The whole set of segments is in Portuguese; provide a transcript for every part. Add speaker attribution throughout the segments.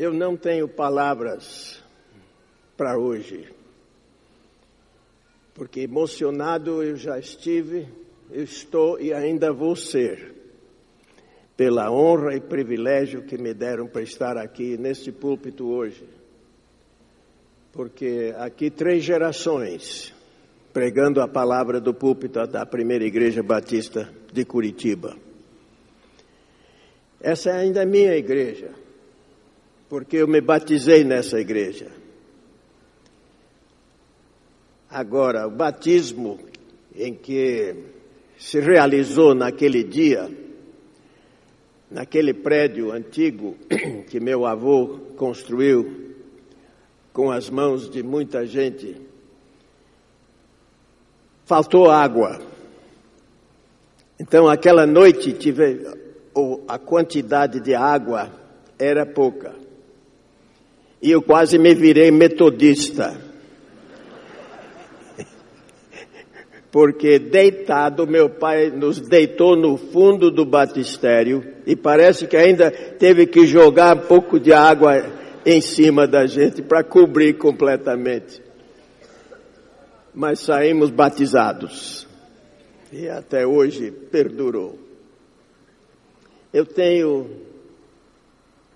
Speaker 1: Eu não tenho palavras para hoje, porque emocionado eu já estive, eu estou e ainda vou ser, pela honra e privilégio que me deram para estar aqui neste púlpito hoje. Porque aqui três gerações pregando a palavra do púlpito da primeira igreja batista de Curitiba. Essa é ainda a minha igreja porque eu me batizei nessa igreja. Agora, o batismo em que se realizou naquele dia, naquele prédio antigo que meu avô construiu com as mãos de muita gente, faltou água. Então, aquela noite tive a quantidade de água era pouca. E eu quase me virei metodista. Porque deitado, meu pai nos deitou no fundo do batistério e parece que ainda teve que jogar um pouco de água em cima da gente para cobrir completamente. Mas saímos batizados e até hoje perdurou. Eu tenho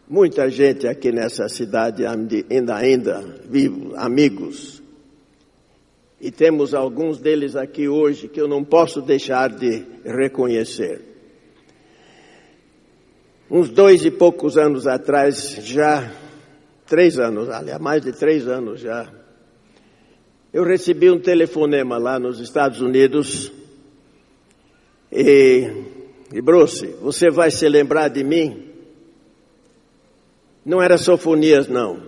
Speaker 1: Muita gente aqui nessa cidade ainda ainda vivo, amigos. E temos alguns deles aqui hoje que eu não posso deixar de reconhecer. Uns dois e poucos anos atrás, já, três anos, aliás, mais de três anos já, eu recebi um telefonema lá nos Estados Unidos e, e Bruce, você vai se lembrar de mim? Não era Sofonias, não.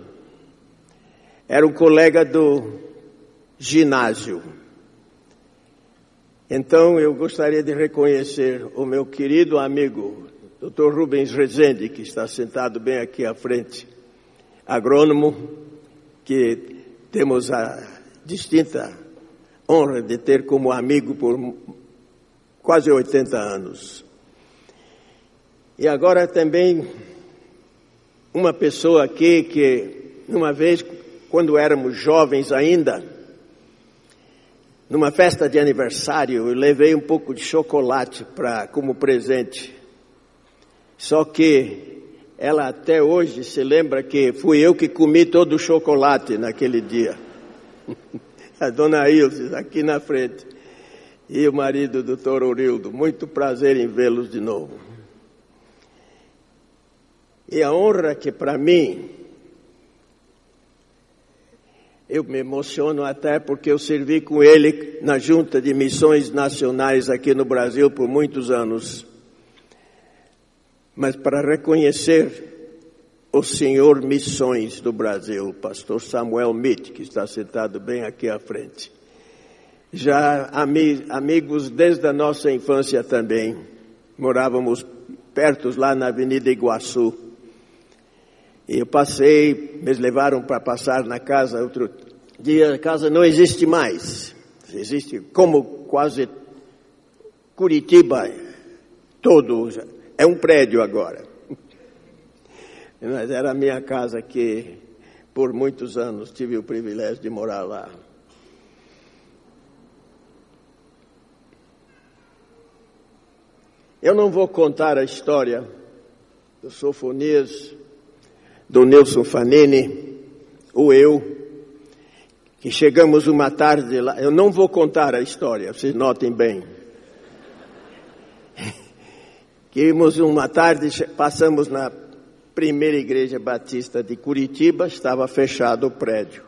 Speaker 1: Era um colega do ginásio. Então eu gostaria de reconhecer o meu querido amigo, Dr. Rubens Rezende, que está sentado bem aqui à frente, agrônomo, que temos a distinta honra de ter como amigo por quase 80 anos. E agora também uma pessoa aqui que, uma vez, quando éramos jovens ainda, numa festa de aniversário, eu levei um pouco de chocolate para como presente. Só que ela até hoje se lembra que fui eu que comi todo o chocolate naquele dia. A dona Ilse, aqui na frente. E o marido do doutor Urildo. Muito prazer em vê-los de novo. E a honra que para mim, eu me emociono até porque eu servi com ele na Junta de Missões Nacionais aqui no Brasil por muitos anos. Mas para reconhecer o senhor Missões do Brasil, o pastor Samuel Mitt, que está sentado bem aqui à frente. Já amigos desde a nossa infância também. Morávamos perto lá na Avenida Iguaçu. E eu passei, me levaram para passar na casa outro dia, a casa não existe mais. Existe como quase Curitiba todo, é um prédio agora. Mas era a minha casa que por muitos anos tive o privilégio de morar lá. Eu não vou contar a história do Sofonias do Nelson Fanini, ou eu, que chegamos uma tarde lá, eu não vou contar a história, vocês notem bem. Que íamos uma tarde, passamos na primeira igreja batista de Curitiba, estava fechado o prédio.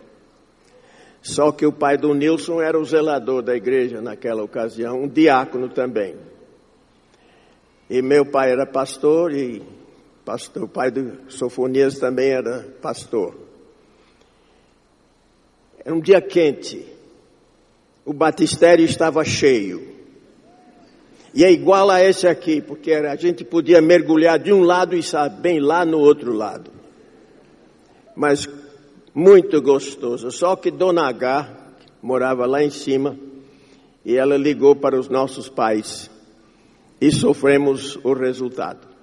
Speaker 1: Só que o pai do Nilson era o zelador da igreja naquela ocasião, um diácono também. E meu pai era pastor e pastor, o pai do Sofonias também era pastor. Era um dia quente. O batistério estava cheio. E é igual a esse aqui, porque a gente podia mergulhar de um lado e estar bem lá no outro lado. Mas muito gostoso. Só que Dona H morava lá em cima e ela ligou para os nossos pais e sofremos o resultado.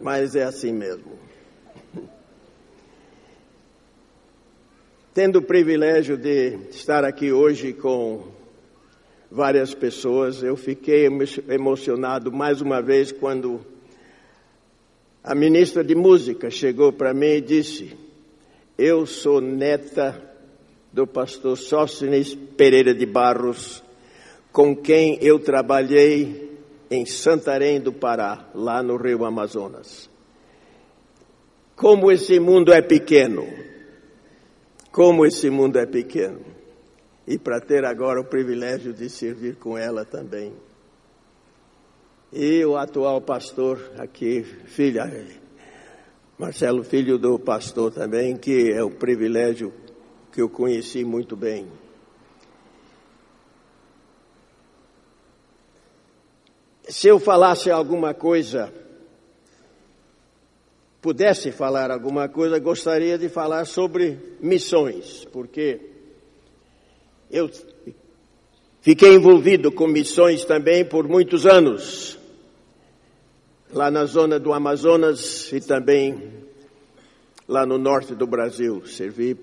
Speaker 1: Mas é assim mesmo. Tendo o privilégio de estar aqui hoje com várias pessoas, eu fiquei emocionado mais uma vez quando a ministra de música chegou para mim e disse: Eu sou neta do pastor Sóstenes Pereira de Barros, com quem eu trabalhei em Santarém do Pará, lá no Rio Amazonas. Como esse mundo é pequeno, como esse mundo é pequeno. E para ter agora o privilégio de servir com ela também. E o atual pastor aqui, filha, Marcelo, filho do pastor também, que é o privilégio que eu conheci muito bem. Se eu falasse alguma coisa, pudesse falar alguma coisa, gostaria de falar sobre missões, porque eu fiquei envolvido com missões também por muitos anos lá na zona do Amazonas e também lá no norte do Brasil. Servi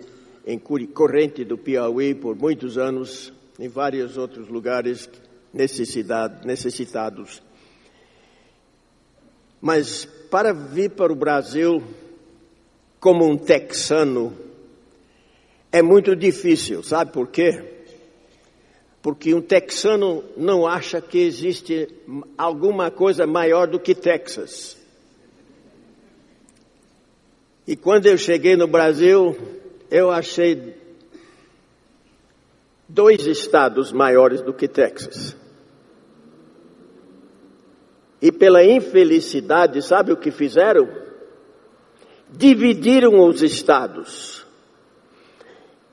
Speaker 1: em Corrente do Piauí por muitos anos, em vários outros lugares necessitados. Mas para vir para o Brasil como um texano é muito difícil, sabe por quê? porque um texano não acha que existe alguma coisa maior do que Texas. E quando eu cheguei no Brasil, eu achei dois estados maiores do que Texas. E pela infelicidade, sabe o que fizeram? Dividiram os estados.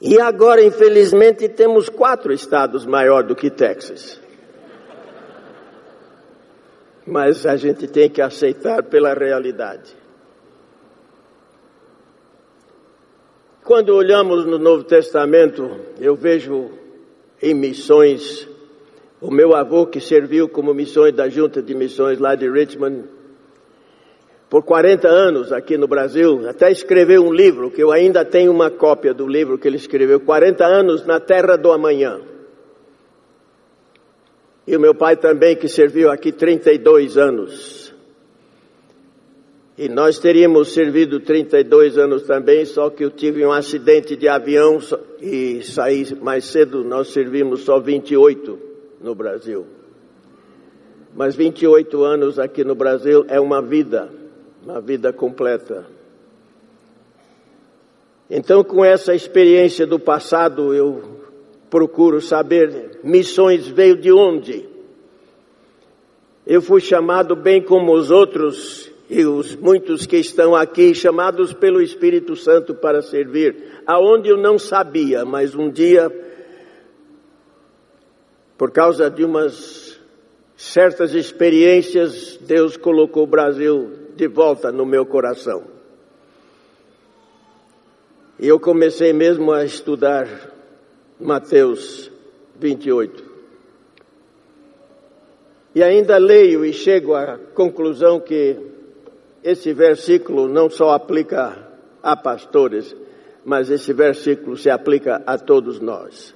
Speaker 1: E agora, infelizmente, temos quatro estados maior do que Texas. Mas a gente tem que aceitar pela realidade. Quando olhamos no Novo Testamento, eu vejo em missões, o meu avô que serviu como missões da Junta de Missões lá de Richmond, por 40 anos aqui no Brasil, até escreveu um livro, que eu ainda tenho uma cópia do livro que ele escreveu, 40 anos na Terra do Amanhã. E o meu pai também, que serviu aqui 32 anos. E nós teríamos servido 32 anos também, só que eu tive um acidente de avião e saí mais cedo, nós servimos só 28 no Brasil. Mas 28 anos aqui no Brasil é uma vida na vida completa. Então, com essa experiência do passado, eu procuro saber missões veio de onde. Eu fui chamado bem como os outros e os muitos que estão aqui chamados pelo Espírito Santo para servir, aonde eu não sabia, mas um dia por causa de umas certas experiências, Deus colocou o Brasil de volta no meu coração. E eu comecei mesmo a estudar Mateus 28. E ainda leio e chego à conclusão que esse versículo não só aplica a pastores, mas esse versículo se aplica a todos nós.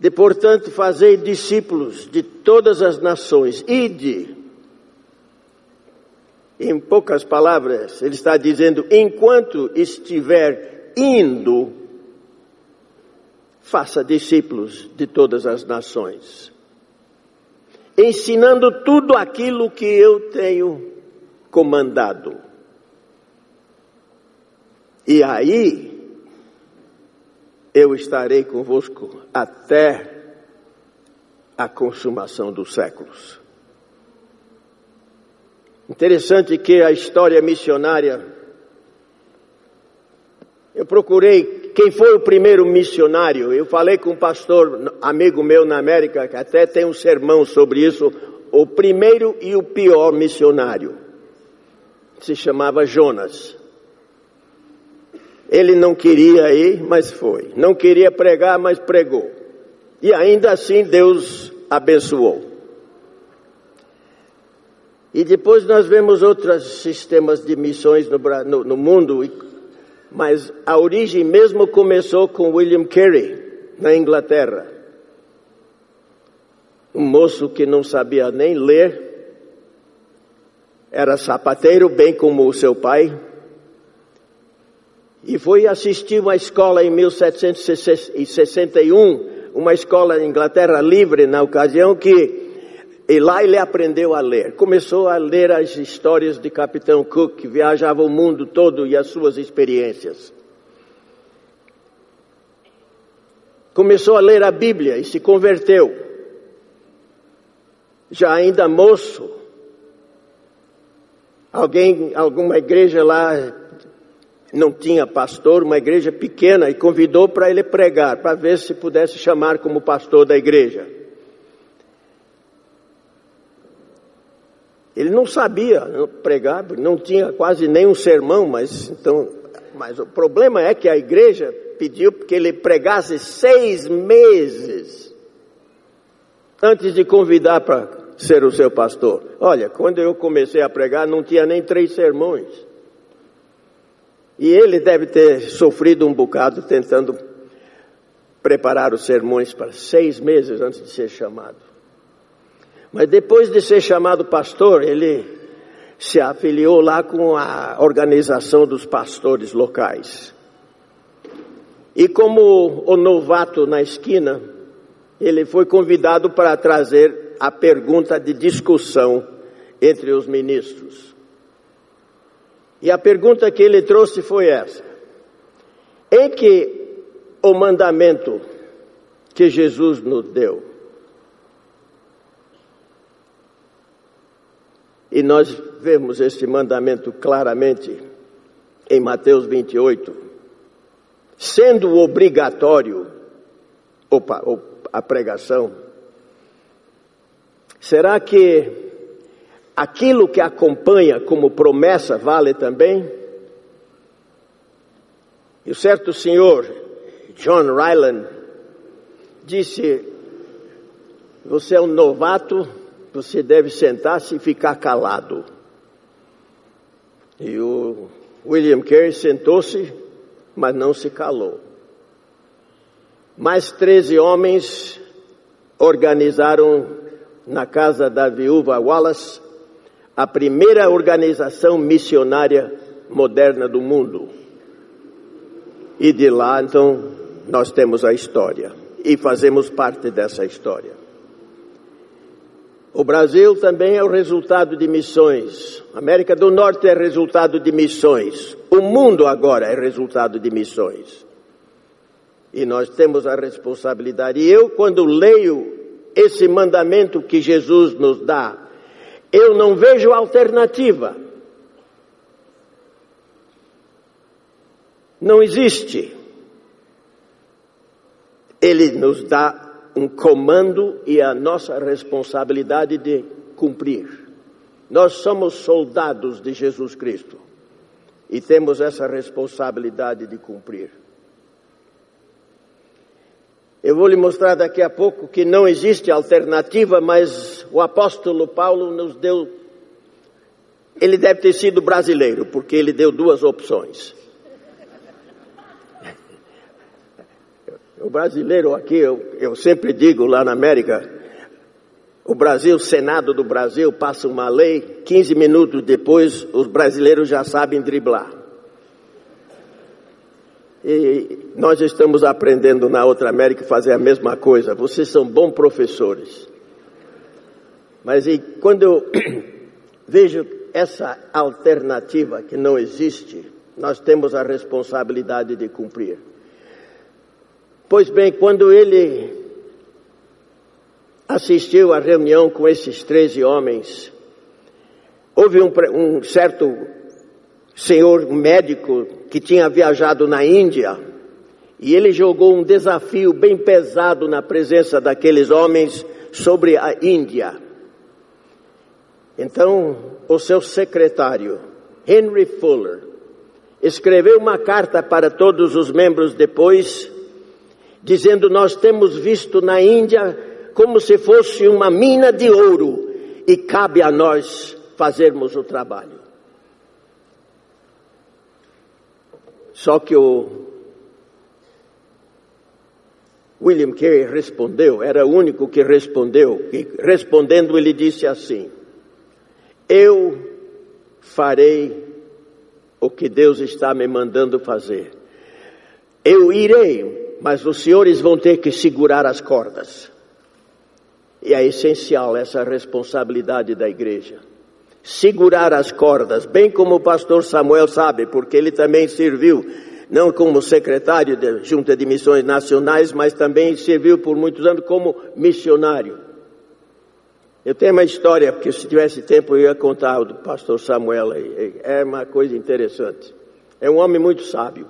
Speaker 1: De portanto, fazei discípulos de todas as nações, ide em poucas palavras, ele está dizendo: enquanto estiver indo, faça discípulos de todas as nações, ensinando tudo aquilo que eu tenho comandado. E aí, eu estarei convosco até a consumação dos séculos. Interessante que a história missionária, eu procurei quem foi o primeiro missionário. Eu falei com um pastor, amigo meu na América, que até tem um sermão sobre isso, o primeiro e o pior missionário. Se chamava Jonas. Ele não queria ir, mas foi. Não queria pregar, mas pregou. E ainda assim Deus abençoou. E depois nós vemos outros sistemas de missões no, no, no mundo, mas a origem mesmo começou com William Carey, na Inglaterra. Um moço que não sabia nem ler, era sapateiro, bem como o seu pai, e foi assistir uma escola em 1761, uma escola na Inglaterra livre na ocasião que e lá ele aprendeu a ler. Começou a ler as histórias de Capitão Cook, que viajava o mundo todo e as suas experiências. Começou a ler a Bíblia e se converteu. Já ainda moço, alguém, alguma igreja lá não tinha pastor, uma igreja pequena, e convidou para ele pregar, para ver se pudesse chamar como pastor da igreja. Ele não sabia pregar, não tinha quase nenhum sermão, mas então, mas o problema é que a igreja pediu que ele pregasse seis meses antes de convidar para ser o seu pastor. Olha, quando eu comecei a pregar, não tinha nem três sermões. E ele deve ter sofrido um bocado tentando preparar os sermões para seis meses antes de ser chamado. Mas depois de ser chamado pastor, ele se afiliou lá com a organização dos pastores locais. E como o novato na esquina, ele foi convidado para trazer a pergunta de discussão entre os ministros. E a pergunta que ele trouxe foi essa: em que o mandamento que Jesus nos deu E nós vemos este mandamento claramente em Mateus 28, sendo obrigatório opa, a pregação. Será que aquilo que acompanha como promessa vale também? E o certo senhor John Ryland disse: Você é um novato você deve sentar-se e ficar calado. E o William Carey sentou-se, mas não se calou. Mais treze homens organizaram na casa da viúva Wallace a primeira organização missionária moderna do mundo. E de lá, então, nós temos a história e fazemos parte dessa história. O Brasil também é o resultado de missões. A América do Norte é resultado de missões. O mundo agora é resultado de missões. E nós temos a responsabilidade. E eu, quando leio esse mandamento que Jesus nos dá, eu não vejo alternativa. Não existe. Ele nos dá um comando e a nossa responsabilidade de cumprir. Nós somos soldados de Jesus Cristo e temos essa responsabilidade de cumprir. Eu vou lhe mostrar daqui a pouco que não existe alternativa, mas o apóstolo Paulo nos deu. Ele deve ter sido brasileiro, porque ele deu duas opções. O brasileiro aqui, eu, eu sempre digo lá na América, o Brasil, o Senado do Brasil passa uma lei, 15 minutos depois os brasileiros já sabem driblar. E nós estamos aprendendo na outra América fazer a mesma coisa. Vocês são bons professores. Mas e quando eu vejo essa alternativa que não existe, nós temos a responsabilidade de cumprir. Pois bem, quando ele assistiu à reunião com esses treze homens, houve um, um certo senhor médico que tinha viajado na Índia e ele jogou um desafio bem pesado na presença daqueles homens sobre a Índia. Então, o seu secretário, Henry Fuller, escreveu uma carta para todos os membros depois dizendo: Nós temos visto na Índia como se fosse uma mina de ouro e cabe a nós fazermos o trabalho. Só que o William Carey respondeu, era o único que respondeu, e respondendo ele disse assim: Eu farei o que Deus está me mandando fazer. Eu irei, mas os senhores vão ter que segurar as cordas. E é essencial essa responsabilidade da igreja. Segurar as cordas, bem como o pastor Samuel sabe, porque ele também serviu, não como secretário da Junta de Missões Nacionais, mas também serviu por muitos anos como missionário. Eu tenho uma história, porque se tivesse tempo eu ia contar do pastor Samuel. É uma coisa interessante. É um homem muito sábio.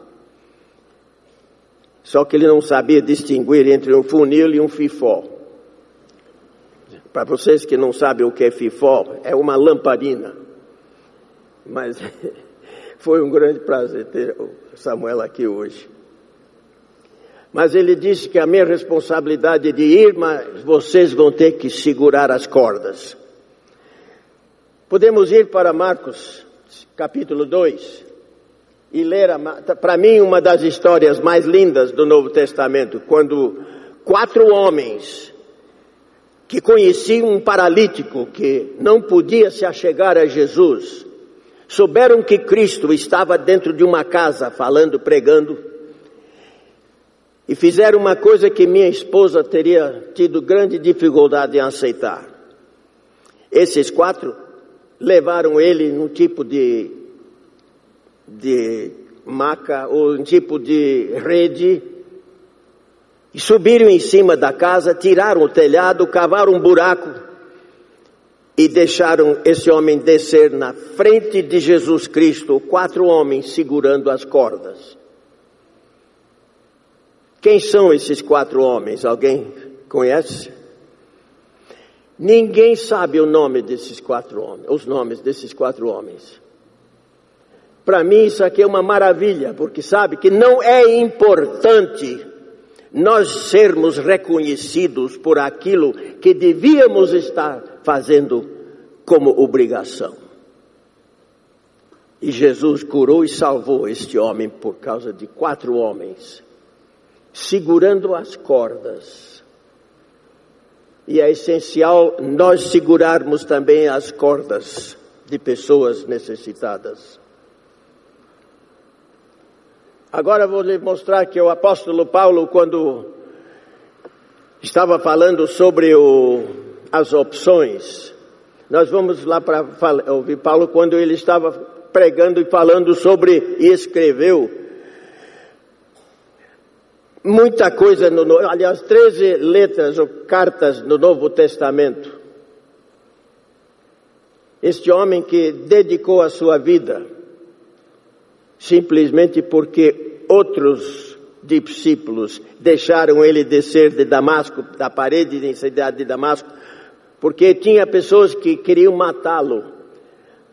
Speaker 1: Só que ele não sabia distinguir entre um funil e um fifó. Para vocês que não sabem o que é fifó, é uma lamparina. Mas foi um grande prazer ter o Samuel aqui hoje. Mas ele disse que a minha responsabilidade é de ir, mas vocês vão ter que segurar as cordas. Podemos ir para Marcos, capítulo 2, e ler, para mim, uma das histórias mais lindas do Novo Testamento, quando quatro homens que conheciam um paralítico que não podia se achegar a Jesus, souberam que Cristo estava dentro de uma casa falando, pregando, e fizeram uma coisa que minha esposa teria tido grande dificuldade em aceitar. Esses quatro levaram ele num tipo de, de maca ou um tipo de rede e subiram em cima da casa, tiraram o telhado, cavaram um buraco e deixaram esse homem descer na frente de Jesus Cristo, quatro homens segurando as cordas. Quem são esses quatro homens? Alguém conhece? Ninguém sabe o nome desses quatro homens, os nomes desses quatro homens. Para mim isso aqui é uma maravilha, porque sabe que não é importante nós sermos reconhecidos por aquilo que devíamos estar fazendo como obrigação. E Jesus curou e salvou este homem por causa de quatro homens, segurando as cordas. E é essencial nós segurarmos também as cordas de pessoas necessitadas. Agora vou lhe mostrar que o apóstolo Paulo, quando estava falando sobre o, as opções, nós vamos lá para ouvir Paulo quando ele estava pregando e falando sobre e escreveu muita coisa no aliás 13 letras ou cartas no Novo Testamento. Este homem que dedicou a sua vida simplesmente porque outros discípulos deixaram ele descer de Damasco, da parede da cidade de Damasco, porque tinha pessoas que queriam matá-lo,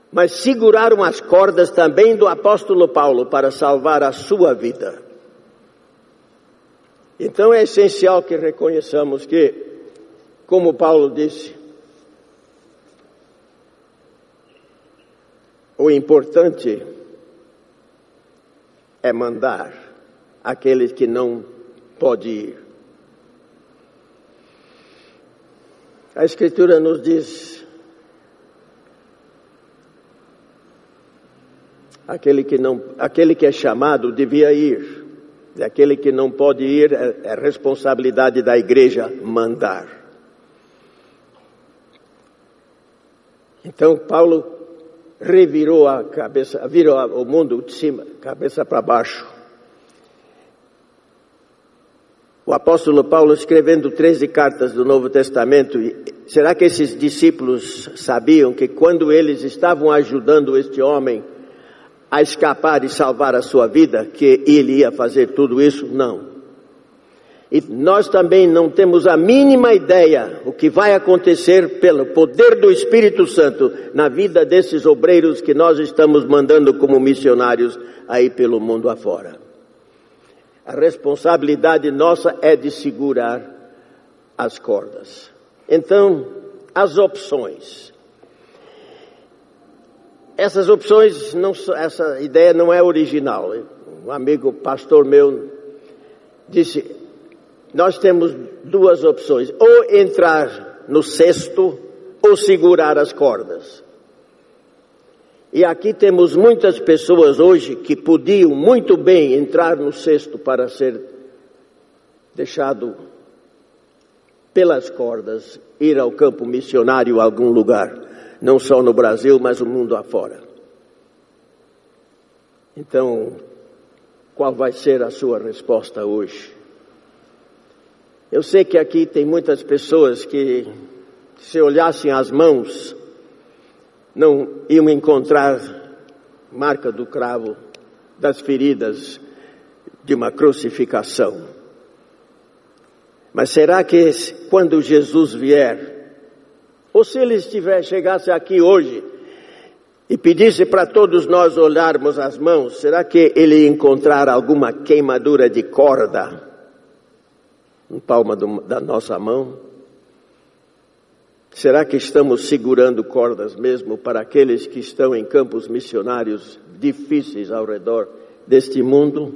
Speaker 1: mas seguraram as cordas também do apóstolo Paulo para salvar a sua vida. Então é essencial que reconheçamos que, como Paulo disse, o importante é mandar aqueles que não podem ir. A Escritura nos diz: aquele que, não, aquele que é chamado devia ir, e aquele que não pode ir é, é responsabilidade da igreja mandar. Então, Paulo revirou a cabeça, virou o mundo de cima, cabeça para baixo. O apóstolo Paulo escrevendo 13 cartas do Novo Testamento, será que esses discípulos sabiam que quando eles estavam ajudando este homem a escapar e salvar a sua vida, que ele ia fazer tudo isso? Não. E nós também não temos a mínima ideia o que vai acontecer pelo poder do Espírito Santo na vida desses obreiros que nós estamos mandando como missionários aí pelo mundo afora. A responsabilidade nossa é de segurar as cordas. Então, as opções. essas opções, não, essa ideia não é original. Um amigo pastor meu disse: nós temos duas opções, ou entrar no cesto ou segurar as cordas. E aqui temos muitas pessoas hoje que podiam muito bem entrar no cesto para ser deixado pelas cordas, ir ao campo missionário a algum lugar não só no Brasil, mas no mundo afora. Então, qual vai ser a sua resposta hoje? Eu sei que aqui tem muitas pessoas que, se olhassem as mãos, não iam encontrar marca do cravo, das feridas de uma crucificação. Mas será que quando Jesus vier, ou se ele estiver, chegasse aqui hoje e pedisse para todos nós olharmos as mãos, será que ele encontrar alguma queimadura de corda no palma do, da nossa mão? Será que estamos segurando cordas mesmo para aqueles que estão em campos missionários difíceis ao redor deste mundo?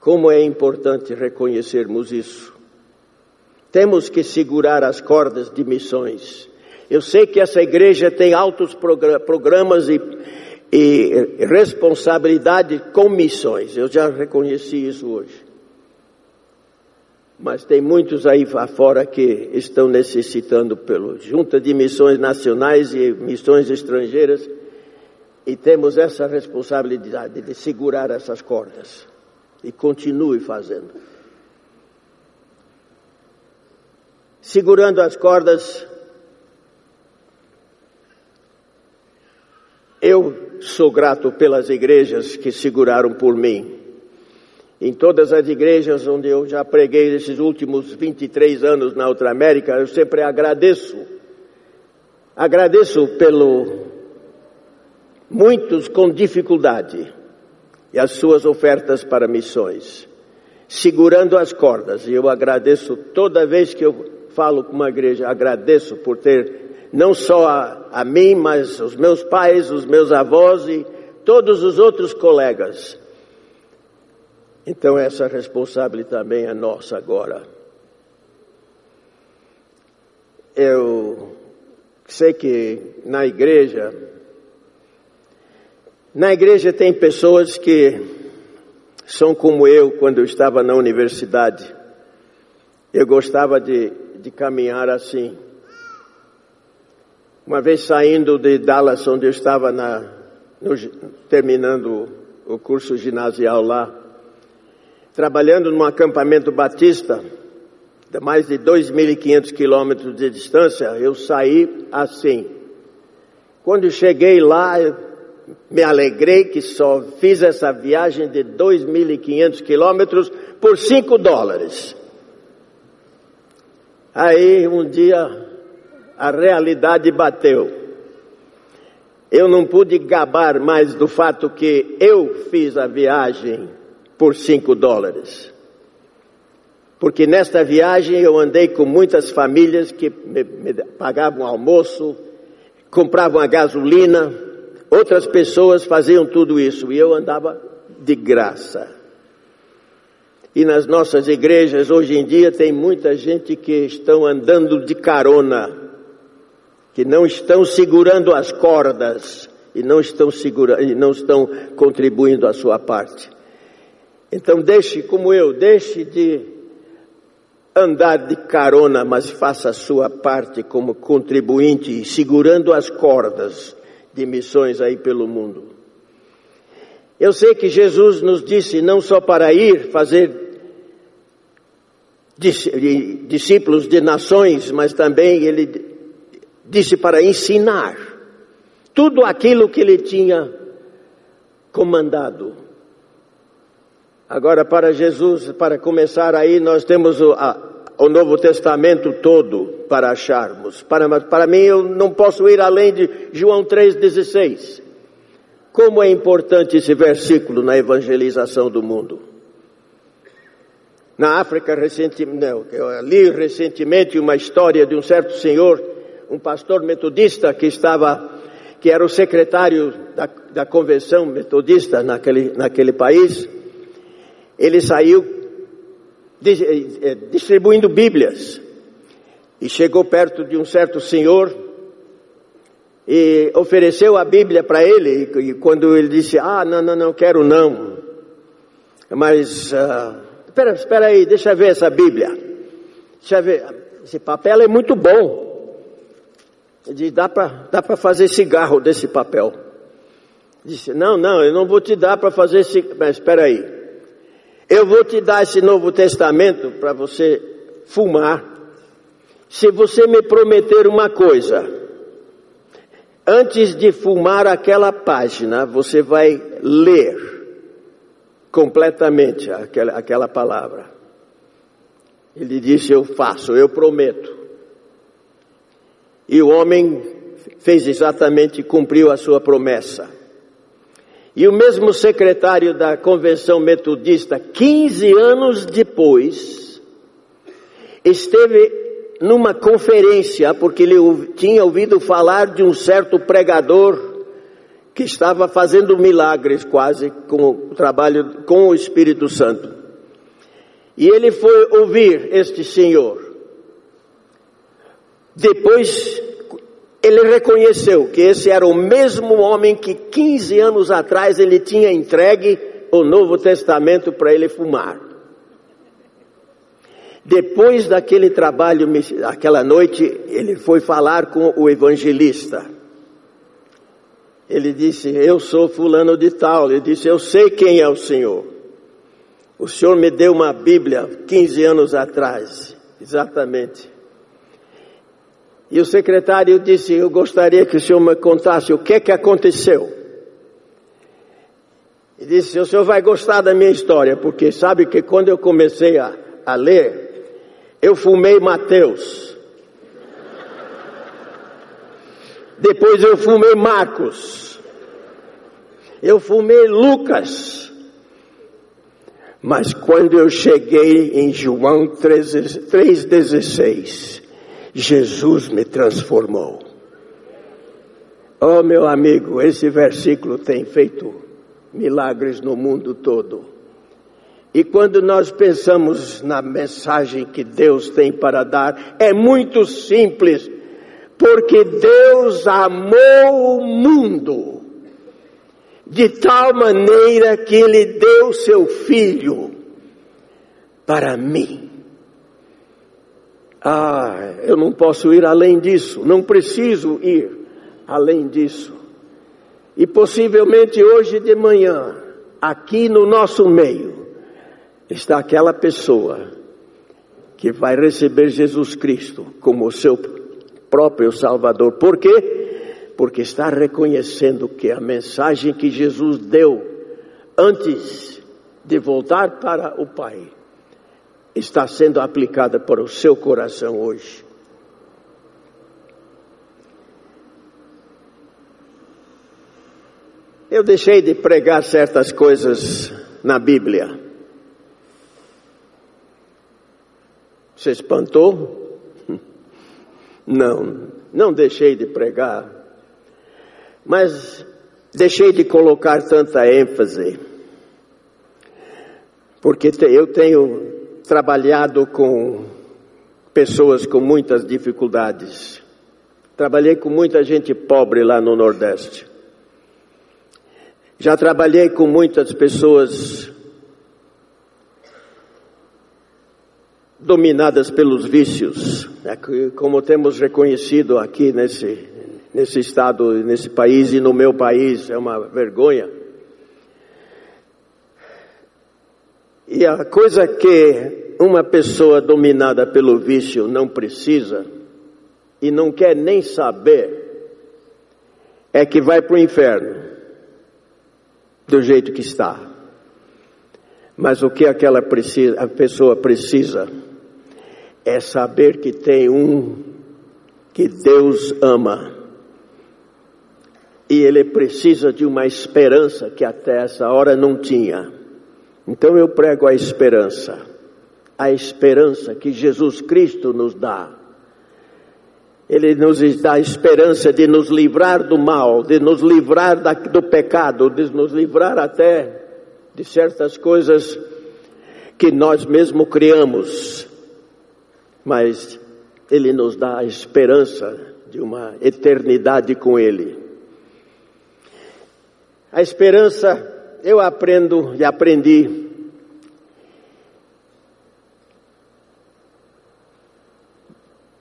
Speaker 1: Como é importante reconhecermos isso. Temos que segurar as cordas de missões. Eu sei que essa igreja tem altos programas e, e responsabilidade com missões. Eu já reconheci isso hoje. Mas tem muitos aí fora que estão necessitando pelo junta de missões nacionais e missões estrangeiras e temos essa responsabilidade de segurar essas cordas e continue fazendo. segurando as cordas. Eu sou grato pelas igrejas que seguraram por mim. Em todas as igrejas onde eu já preguei esses últimos 23 anos na Outra América, eu sempre agradeço. Agradeço pelo muitos com dificuldade e as suas ofertas para missões, segurando as cordas. E eu agradeço toda vez que eu falo com uma igreja, agradeço por ter não só a, a mim, mas os meus pais, os meus avós e todos os outros colegas. Então essa responsabilidade também é nossa agora. Eu sei que na igreja, na igreja tem pessoas que são como eu quando eu estava na universidade. Eu gostava de de caminhar assim. Uma vez saindo de Dallas, onde eu estava na, no, terminando o curso ginasial lá, trabalhando num acampamento batista, de mais de 2.500 quilômetros de distância, eu saí assim. Quando cheguei lá, me alegrei que só fiz essa viagem de 2.500 quilômetros por 5 dólares. Aí um dia a realidade bateu. Eu não pude gabar mais do fato que eu fiz a viagem por cinco dólares. Porque nesta viagem eu andei com muitas famílias que me, me pagavam almoço, compravam a gasolina, outras pessoas faziam tudo isso e eu andava de graça. E nas nossas igrejas hoje em dia tem muita gente que estão andando de carona, que não estão segurando as cordas e não estão segurando e não estão contribuindo a sua parte. Então deixe como eu, deixe de andar de carona, mas faça a sua parte como contribuinte, segurando as cordas de missões aí pelo mundo. Eu sei que Jesus nos disse não só para ir fazer discípulos de nações, mas também ele disse para ensinar tudo aquilo que ele tinha comandado. Agora, para Jesus, para começar aí, nós temos o, a, o Novo Testamento todo para acharmos. Para, para mim, eu não posso ir além de João 3,16. Como é importante esse versículo na evangelização do mundo. Na África, recentemente, não, eu li recentemente uma história de um certo senhor, um pastor metodista que estava que era o secretário da, da convenção metodista naquele, naquele país, ele saiu eh, distribuindo Bíblias e chegou perto de um certo senhor e ofereceu a Bíblia para ele. E quando ele disse: Ah, não, não, não quero não, mas uh, espera, espera aí, deixa eu ver essa Bíblia. Deixa eu ver, esse papel é muito bom. Ele disse, dá para dá fazer cigarro desse papel. Disse, não, não, eu não vou te dar para fazer esse, mas espera aí. Eu vou te dar esse Novo Testamento para você fumar. Se você me prometer uma coisa, antes de fumar aquela página, você vai ler completamente aquela, aquela palavra. Ele disse: Eu faço, eu prometo. E o homem fez exatamente, cumpriu a sua promessa. E o mesmo secretário da convenção metodista, 15 anos depois, esteve numa conferência, porque ele tinha ouvido falar de um certo pregador que estava fazendo milagres quase com o trabalho com o Espírito Santo. E ele foi ouvir este senhor. Depois ele reconheceu que esse era o mesmo homem que 15 anos atrás ele tinha entregue o Novo Testamento para ele fumar. Depois daquele trabalho, aquela noite, ele foi falar com o evangelista. Ele disse: Eu sou fulano de tal. Ele disse: Eu sei quem é o Senhor. O Senhor me deu uma Bíblia 15 anos atrás. Exatamente. E o secretário disse: Eu gostaria que o senhor me contasse o que é que aconteceu. E disse: O senhor vai gostar da minha história, porque sabe que quando eu comecei a, a ler, eu fumei Mateus. Depois eu fumei Marcos. Eu fumei Lucas. Mas quando eu cheguei em João 3,16, Jesus me transformou. Oh, meu amigo, esse versículo tem feito milagres no mundo todo. E quando nós pensamos na mensagem que Deus tem para dar, é muito simples porque Deus amou o mundo de tal maneira que Ele deu seu Filho para mim. Ah, eu não posso ir além disso, não preciso ir além disso. E possivelmente hoje de manhã, aqui no nosso meio, está aquela pessoa que vai receber Jesus Cristo como seu próprio Salvador. Por quê? Porque está reconhecendo que a mensagem que Jesus deu antes de voltar para o Pai está sendo aplicada para o seu coração hoje. Eu deixei de pregar certas coisas na Bíblia. Você espantou? Não, não deixei de pregar, mas deixei de colocar tanta ênfase, porque eu tenho trabalhado com pessoas com muitas dificuldades. Trabalhei com muita gente pobre lá no Nordeste. Já trabalhei com muitas pessoas dominadas pelos vícios, né, como temos reconhecido aqui nesse, nesse estado, nesse país e no meu país, é uma vergonha. E a coisa que uma pessoa dominada pelo vício não precisa e não quer nem saber é que vai para o inferno do jeito que está. Mas o que aquela precisa, a pessoa precisa é saber que tem um que Deus ama. E ele precisa de uma esperança que até essa hora não tinha. Então eu prego a esperança. A esperança que Jesus Cristo nos dá. Ele nos dá a esperança de nos livrar do mal, de nos livrar do pecado, de nos livrar até de certas coisas que nós mesmos criamos. Mas Ele nos dá a esperança de uma eternidade com Ele. A esperança, eu aprendo e aprendi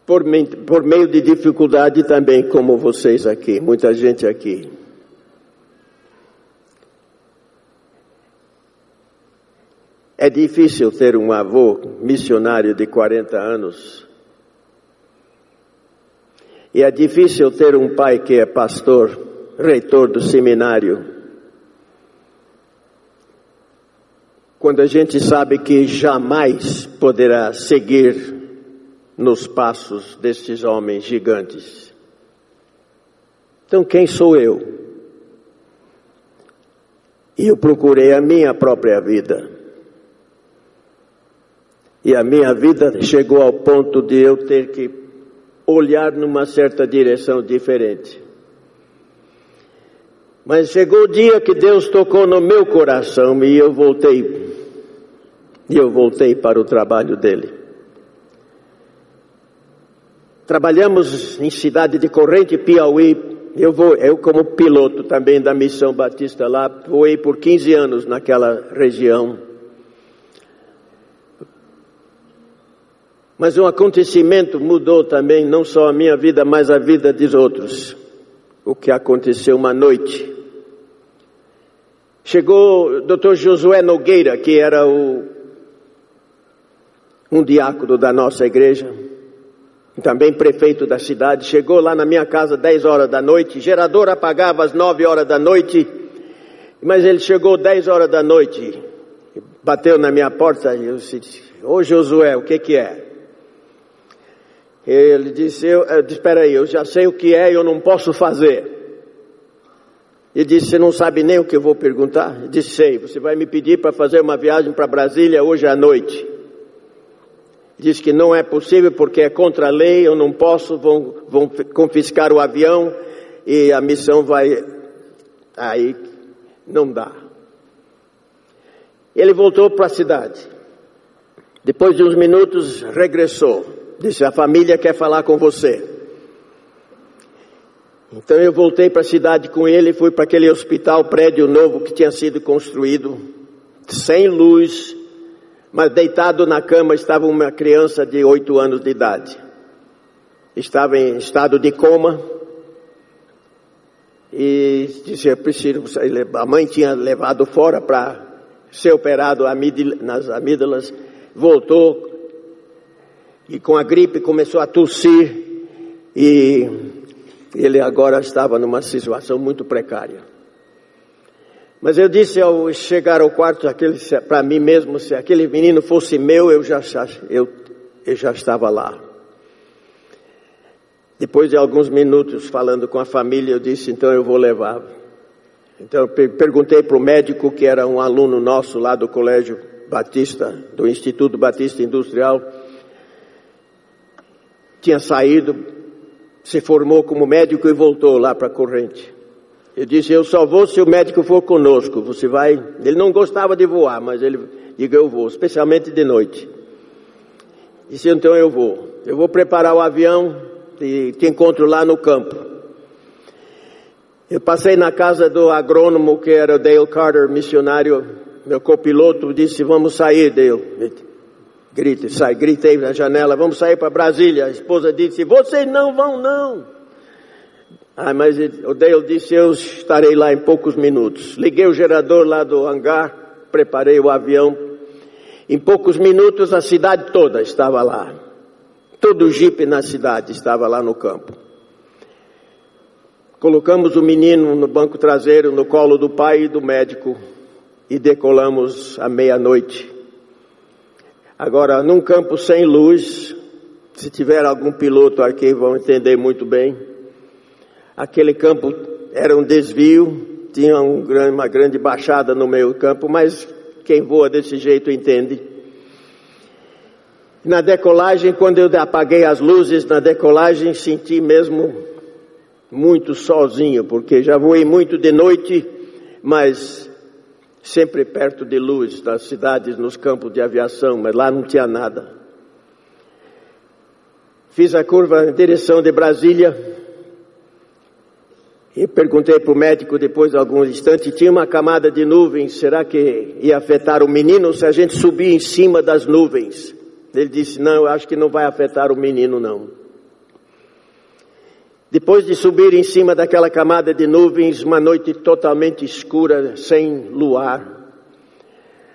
Speaker 1: por, por meio de dificuldade também, como vocês aqui, muita gente aqui. É difícil ter um avô missionário de 40 anos. E é difícil ter um pai que é pastor, reitor do seminário. Quando a gente sabe que jamais poderá seguir nos passos destes homens gigantes. Então, quem sou eu? E eu procurei a minha própria vida. E a minha vida chegou ao ponto de eu ter que olhar numa certa direção diferente. Mas chegou o dia que Deus tocou no meu coração e eu voltei. E eu voltei para o trabalho dele. Trabalhamos em cidade de Corrente, Piauí. Eu vou, eu como piloto também da Missão Batista lá, voei por 15 anos naquela região. Mas um acontecimento mudou também não só a minha vida, mas a vida dos outros. O que aconteceu uma noite. Chegou o Dr. Josué Nogueira, que era o um diácono da nossa igreja também prefeito da cidade, chegou lá na minha casa 10 horas da noite, gerador apagava às 9 horas da noite, mas ele chegou 10 horas da noite, bateu na minha porta e eu disse, ô Josué, o que que é? Ele disse, eu, eu disse, espera aí, eu já sei o que é e eu não posso fazer. Ele disse, você não sabe nem o que eu vou perguntar? Eu disse, sei, você vai me pedir para fazer uma viagem para Brasília hoje à noite diz que não é possível porque é contra a lei, eu não posso, vão, vão confiscar o avião e a missão vai. Aí não dá. Ele voltou para a cidade. Depois de uns minutos, regressou. Disse: A família quer falar com você. Então eu voltei para a cidade com ele, fui para aquele hospital, prédio novo que tinha sido construído, sem luz, mas deitado na cama estava uma criança de oito anos de idade. Estava em estado de coma. E disse, preciso, a mãe tinha levado fora para ser operado nas amígdalas, voltou e com a gripe começou a tossir e ele agora estava numa situação muito precária. Mas eu disse ao chegar ao quarto para mim mesmo, se aquele menino fosse meu, eu já, eu, eu já estava lá. Depois de alguns minutos falando com a família, eu disse, então eu vou levar. Então eu perguntei para o médico, que era um aluno nosso lá do Colégio Batista, do Instituto Batista Industrial, tinha saído, se formou como médico e voltou lá para a corrente. Eu disse, eu só vou se o médico for conosco. Você vai. Ele não gostava de voar, mas ele diga eu vou, especialmente de noite. Disse, então eu vou. Eu vou preparar o avião e te encontro lá no campo. Eu passei na casa do agrônomo que era Dale Carter, missionário, meu copiloto, disse, vamos sair, Dale. Grite, sai, gritei na janela, vamos sair para Brasília. A esposa disse, vocês não vão não. Ah, mas o Dale disse, eu estarei lá em poucos minutos. Liguei o gerador lá do hangar, preparei o avião. Em poucos minutos a cidade toda estava lá. Todo o jipe na cidade estava lá no campo. Colocamos o menino no banco traseiro, no colo do pai e do médico e decolamos à meia-noite. Agora, num campo sem luz, se tiver algum piloto aqui, vão entender muito bem. Aquele campo era um desvio, tinha um, uma grande baixada no meio do campo, mas quem voa desse jeito entende. Na decolagem, quando eu apaguei as luzes na decolagem, senti mesmo muito sozinho, porque já voei muito de noite, mas sempre perto de luz, nas cidades, nos campos de aviação, mas lá não tinha nada. Fiz a curva em direção de Brasília, e perguntei para o médico depois de alguns instantes, tinha uma camada de nuvens, será que ia afetar o menino se a gente subir em cima das nuvens? Ele disse, não, eu acho que não vai afetar o menino não. Depois de subir em cima daquela camada de nuvens, uma noite totalmente escura, sem luar,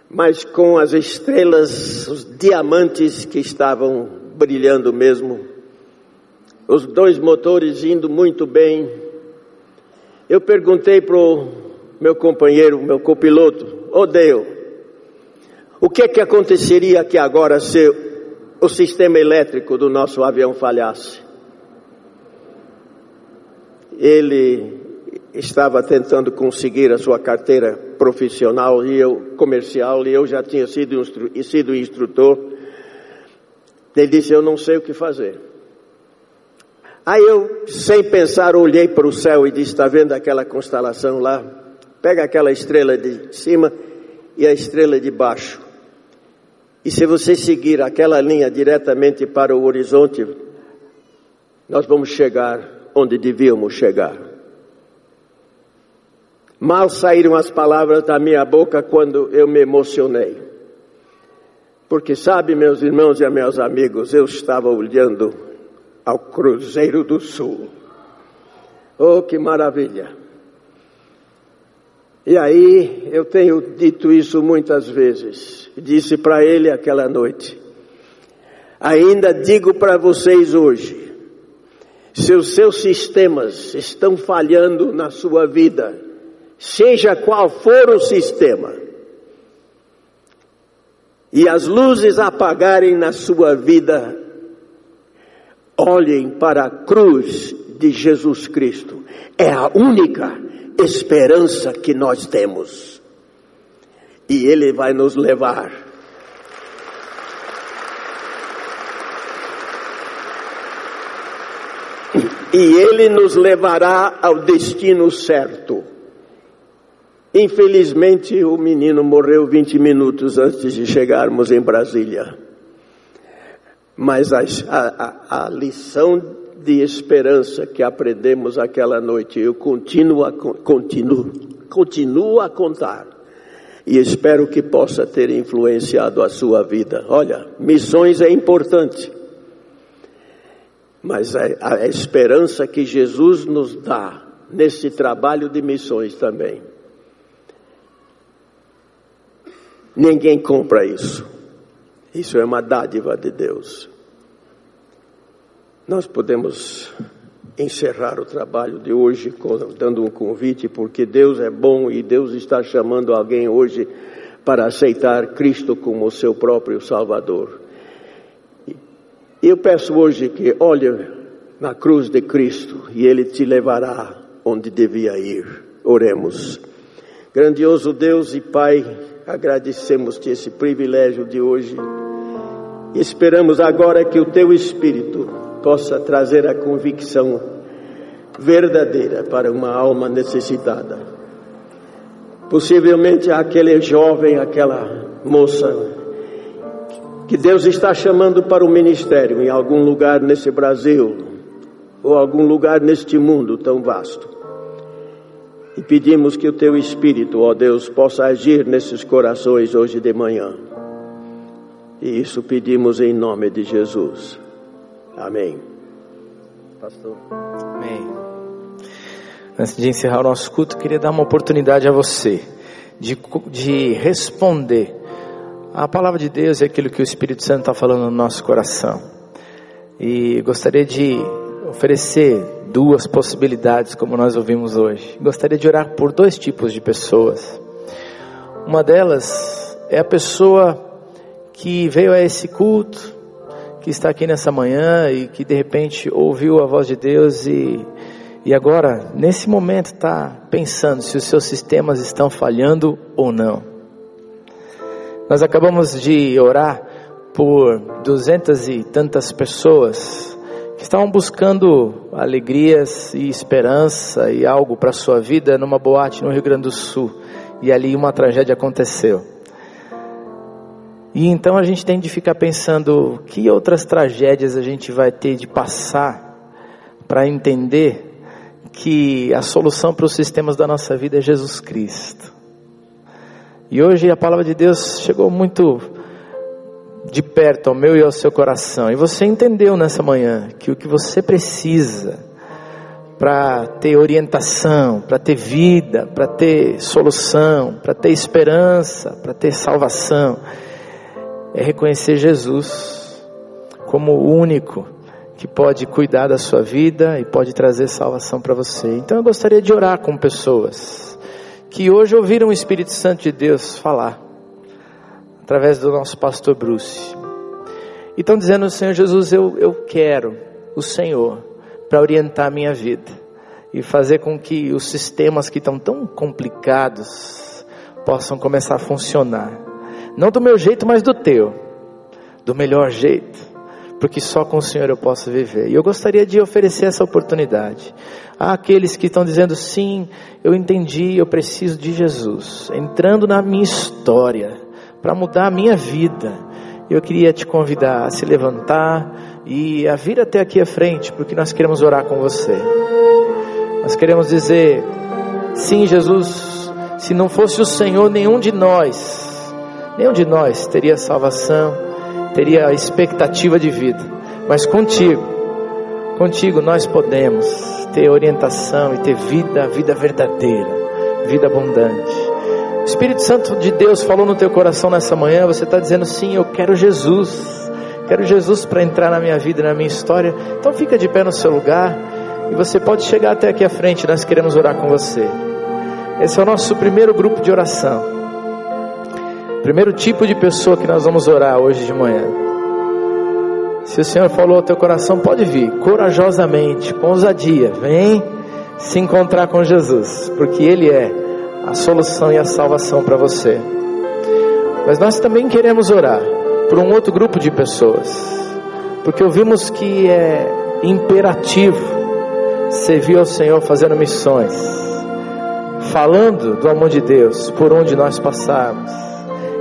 Speaker 1: mas com as estrelas, os diamantes que estavam brilhando mesmo, os dois motores indo muito bem, eu perguntei para o meu companheiro, meu copiloto, Dale, o que é que aconteceria aqui agora se o sistema elétrico do nosso avião falhasse? Ele estava tentando conseguir a sua carteira profissional e eu comercial e eu já tinha sido, instru sido instrutor. Ele disse: Eu não sei o que fazer. Aí eu, sem pensar, olhei para o céu e disse: Está vendo aquela constelação lá? Pega aquela estrela de cima e a estrela de baixo. E se você seguir aquela linha diretamente para o horizonte, nós vamos chegar onde devíamos chegar. Mal saíram as palavras da minha boca quando eu me emocionei. Porque sabe, meus irmãos e meus amigos, eu estava olhando ao Cruzeiro do Sul. Oh, que maravilha! E aí, eu tenho dito isso muitas vezes. Disse para ele aquela noite. Ainda digo para vocês hoje: se os seus sistemas estão falhando na sua vida, seja qual for o sistema, e as luzes apagarem na sua vida, olhem para a cruz de Jesus Cristo. É a única esperança que nós temos. E Ele vai nos levar. E Ele nos levará ao destino certo. Infelizmente, o menino morreu 20 minutos antes de chegarmos em Brasília. Mas a, a, a lição de esperança que aprendemos aquela noite, eu continuo a, continuo, continuo a contar. E espero que possa ter influenciado a sua vida. Olha, missões é importante. Mas a, a esperança que Jesus nos dá nesse trabalho de missões também. Ninguém compra isso. Isso é uma dádiva de Deus. Nós podemos encerrar o trabalho de hoje dando um convite, porque Deus é bom e Deus está chamando alguém hoje para aceitar Cristo como seu próprio Salvador. Eu peço hoje que olhe na cruz de Cristo e Ele te levará onde devia ir. Oremos. Grandioso Deus e Pai, agradecemos-te esse privilégio de hoje. Esperamos agora que o teu Espírito possa trazer a convicção verdadeira para uma alma necessitada. Possivelmente aquele jovem, aquela moça, que Deus está chamando para o ministério em algum lugar nesse Brasil, ou algum lugar neste mundo tão vasto. E pedimos que o teu Espírito, ó Deus, possa agir nesses corações hoje de manhã. E isso pedimos em nome de Jesus. Amém.
Speaker 2: Pastor. Amém. Antes de encerrar o nosso culto, queria dar uma oportunidade a você de, de responder a palavra de Deus e aquilo que o Espírito Santo está falando no nosso coração. E gostaria de oferecer duas possibilidades, como nós ouvimos hoje. Gostaria de orar por dois tipos de pessoas. Uma delas é a pessoa que veio a esse culto, que está aqui nessa manhã e que de repente ouviu a voz de Deus e, e agora, nesse momento, está pensando se os seus sistemas estão falhando ou não. Nós acabamos de orar por duzentas e tantas pessoas que estavam buscando alegrias e esperança e algo para a sua vida numa boate no Rio Grande do Sul. E ali uma tragédia aconteceu. E então a gente tem de ficar pensando que outras tragédias a gente vai ter de passar para entender que a solução para os sistemas da nossa vida é Jesus Cristo. E hoje a palavra de Deus chegou muito de perto ao meu e ao seu coração. E você entendeu nessa manhã que o que você precisa para ter orientação, para ter vida, para ter solução, para ter esperança, para ter salvação, é reconhecer Jesus como o único que pode cuidar da sua vida e pode trazer salvação para você. Então eu gostaria de orar com pessoas que hoje ouviram o Espírito Santo de Deus falar através do nosso pastor Bruce. E estão dizendo, Senhor Jesus, eu, eu quero o Senhor para orientar a minha vida e fazer com que os sistemas que estão tão complicados possam começar a funcionar. Não do meu jeito, mas do teu. Do melhor jeito. Porque só com o Senhor eu posso viver. E eu gostaria de oferecer essa oportunidade àqueles que estão dizendo: sim, eu entendi, eu preciso de Jesus, entrando na minha história, para mudar a minha vida. Eu queria te convidar a se levantar e a vir até aqui à frente, porque nós queremos orar com você. Nós queremos dizer: sim, Jesus, se não fosse o Senhor, nenhum de nós nenhum de nós teria salvação, teria expectativa de vida, mas contigo, contigo nós podemos ter orientação e ter vida, vida verdadeira, vida abundante. O Espírito Santo de Deus falou no teu coração nessa manhã, você está dizendo sim, eu quero Jesus, quero Jesus para entrar na minha vida, na minha história. Então fica de pé no seu lugar e você pode chegar até aqui à frente, nós queremos orar com você. Esse é o nosso primeiro grupo de oração. Primeiro tipo de pessoa que nós vamos orar hoje de manhã. Se o Senhor falou ao teu coração, pode vir, corajosamente, com ousadia, vem se encontrar com Jesus, porque Ele é a solução e a salvação para você. Mas nós também queremos orar por um outro grupo de pessoas, porque ouvimos que é imperativo servir ao Senhor fazendo missões, falando do amor de Deus por onde nós passarmos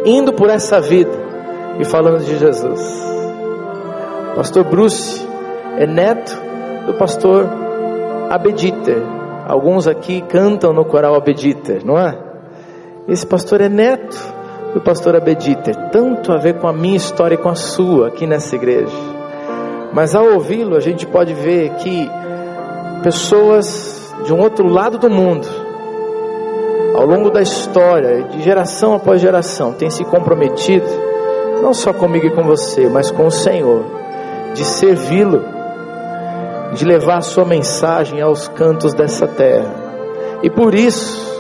Speaker 2: indo por essa vida e falando de Jesus. Pastor Bruce é neto do pastor Abediter. Alguns aqui cantam no coral Abediter, não é? Esse pastor é neto do pastor Abediter, tanto a ver com a minha história e com a sua aqui nessa igreja. Mas ao ouvi-lo, a gente pode ver que pessoas de um outro lado do mundo ao longo da história, de geração após geração, tem se comprometido, não só comigo e com você, mas com o Senhor, de servi-lo, de levar a sua mensagem aos cantos dessa terra. E por isso,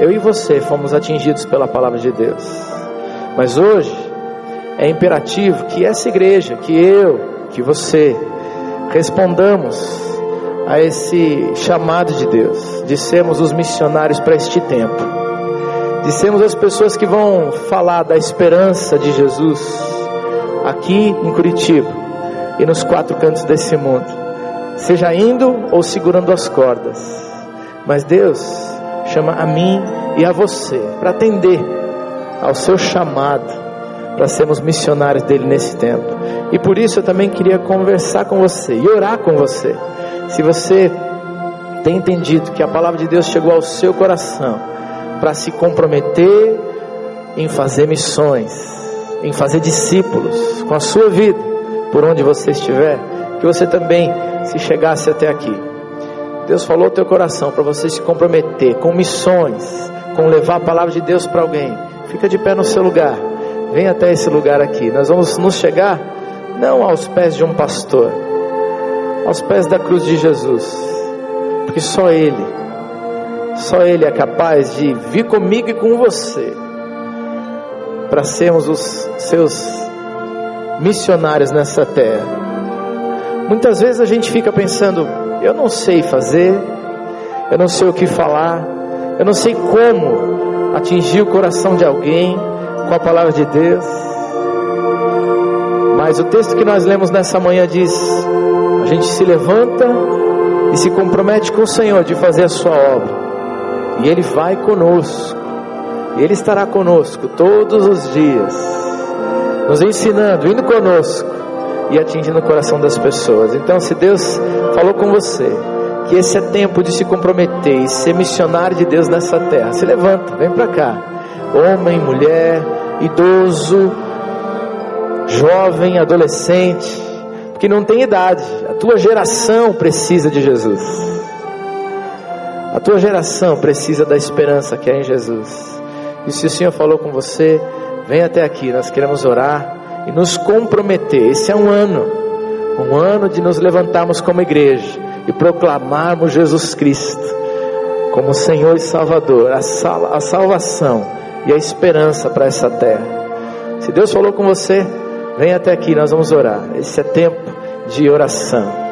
Speaker 2: eu e você fomos atingidos pela palavra de Deus. Mas hoje, é imperativo que essa igreja, que eu, que você, respondamos a esse chamado de Deus, de sermos os missionários para este tempo, de sermos as pessoas que vão falar da esperança de Jesus aqui em Curitiba e nos quatro cantos desse mundo, seja indo ou segurando as cordas, mas Deus chama a mim e a você para atender ao seu chamado para sermos missionários dele nesse tempo. E por isso eu também queria conversar com você e orar com você se você tem entendido que a palavra de Deus chegou ao seu coração para se comprometer em fazer missões, em fazer discípulos com a sua vida, por onde você estiver, que você também se chegasse até aqui. Deus falou ao teu coração para você se comprometer com missões, com levar a palavra de Deus para alguém. Fica de pé no seu lugar. Vem até esse lugar aqui. Nós vamos nos chegar não aos pés de um pastor, aos pés da cruz de Jesus, porque só Ele, só Ele é capaz de vir comigo e com você, para sermos os seus missionários nessa terra. Muitas vezes a gente fica pensando, eu não sei fazer, eu não sei o que falar, eu não sei como atingir o coração de alguém com a palavra de Deus. Mas o texto que nós lemos nessa manhã diz: a gente se levanta e se compromete com o Senhor de fazer a sua obra, e Ele vai conosco, Ele estará conosco todos os dias, nos ensinando, indo conosco e atingindo o coração das pessoas. Então, se Deus falou com você, que esse é tempo de se comprometer e ser missionário de Deus nessa terra, se levanta, vem para cá, homem, mulher, idoso, jovem, adolescente, porque não tem idade. A tua geração precisa de Jesus. A tua geração precisa da esperança que é em Jesus. E se o Senhor falou com você, vem até aqui, nós queremos orar e nos comprometer. Esse é um ano, um ano de nos levantarmos como igreja e proclamarmos Jesus Cristo como Senhor e Salvador, a, sal a salvação e a esperança para essa terra. Se Deus falou com você, Vem até aqui, nós vamos orar. Esse é tempo de oração.